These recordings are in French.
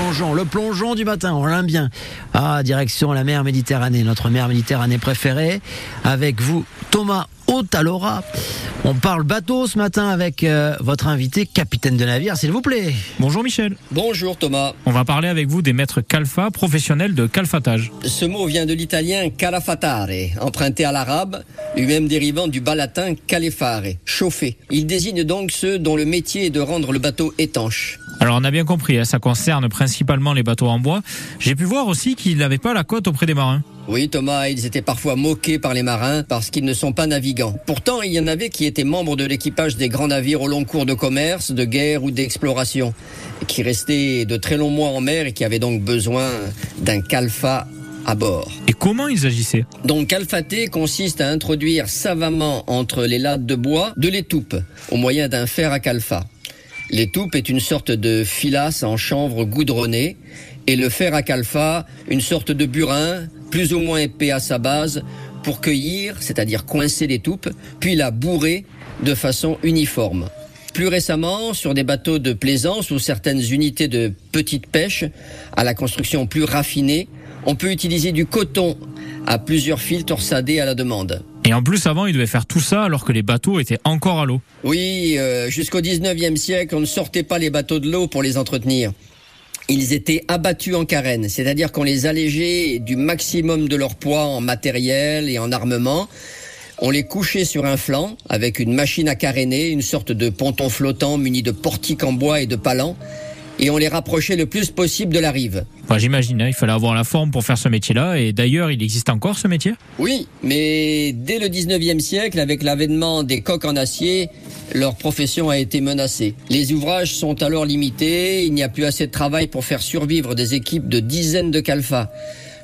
plongeon, le plongeon du matin, on l'aime bien. Ah, direction la mer Méditerranée, notre mer Méditerranée préférée. Avec vous, Thomas Otalora. On parle bateau ce matin avec euh, votre invité, capitaine de navire, s'il vous plaît. Bonjour Michel. Bonjour Thomas. On va parler avec vous des maîtres calfa, professionnels de calfatage. Ce mot vient de l'italien calafatare, emprunté à l'arabe, lui-même dérivant du bas latin calefare, chauffer. Il désigne donc ceux dont le métier est de rendre le bateau étanche. Alors on a bien compris, hein, ça concerne principalement les bateaux en bois. J'ai pu voir aussi qu'ils n'avaient pas la cote auprès des marins. Oui, Thomas, ils étaient parfois moqués par les marins parce qu'ils ne sont pas navigants. Pourtant, il y en avait qui étaient membres de l'équipage des grands navires au long cours de commerce, de guerre ou d'exploration, qui restaient de très longs mois en mer et qui avaient donc besoin d'un calfa à bord. Et comment ils agissaient? Donc calfater consiste à introduire savamment entre les lattes de bois de l'étoupe au moyen d'un fer à calfa. L'étoupe est une sorte de filasse en chanvre goudronnée et le fer à calfa une sorte de burin plus ou moins épais à sa base pour cueillir, c'est-à-dire coincer l'étoupe, puis la bourrer de façon uniforme. Plus récemment, sur des bateaux de plaisance ou certaines unités de petite pêche, à la construction plus raffinée, on peut utiliser du coton à plusieurs fils torsadés à la demande. Et en plus, avant, ils devaient faire tout ça alors que les bateaux étaient encore à l'eau. Oui, euh, jusqu'au 19e siècle, on ne sortait pas les bateaux de l'eau pour les entretenir. Ils étaient abattus en carène, c'est-à-dire qu'on les allégeait du maximum de leur poids en matériel et en armement. On les couchait sur un flanc avec une machine à caréner, une sorte de ponton flottant muni de portiques en bois et de palans et on les rapprochait le plus possible de la rive. J'imagine, hein, il fallait avoir la forme pour faire ce métier-là, et d'ailleurs, il existe encore ce métier? Oui, mais dès le 19e siècle, avec l'avènement des coques en acier, leur profession a été menacée. Les ouvrages sont alors limités, il n'y a plus assez de travail pour faire survivre des équipes de dizaines de calfas.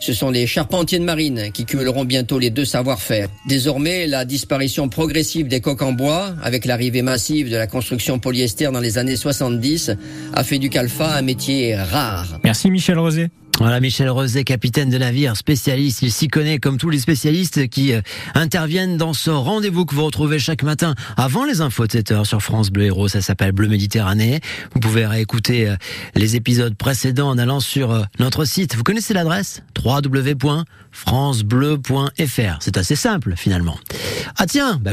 Ce sont les charpentiers de marine qui cumuleront bientôt les deux savoir-faire. Désormais, la disparition progressive des coques en bois, avec l'arrivée massive de la construction polyester dans les années 70, a fait du calfa un métier rare. Merci Michel Rosé. Voilà, Michel Rosé, capitaine de navire, spécialiste. Il s'y connaît comme tous les spécialistes qui euh, interviennent dans ce rendez-vous que vous retrouvez chaque matin avant les infos de 7 heures sur France Bleu Héros. Ça s'appelle Bleu Méditerranée. Vous pouvez réécouter euh, les épisodes précédents en allant sur euh, notre site. Vous connaissez l'adresse? www.francebleu.fr. C'est assez simple finalement. Ah tiens, bah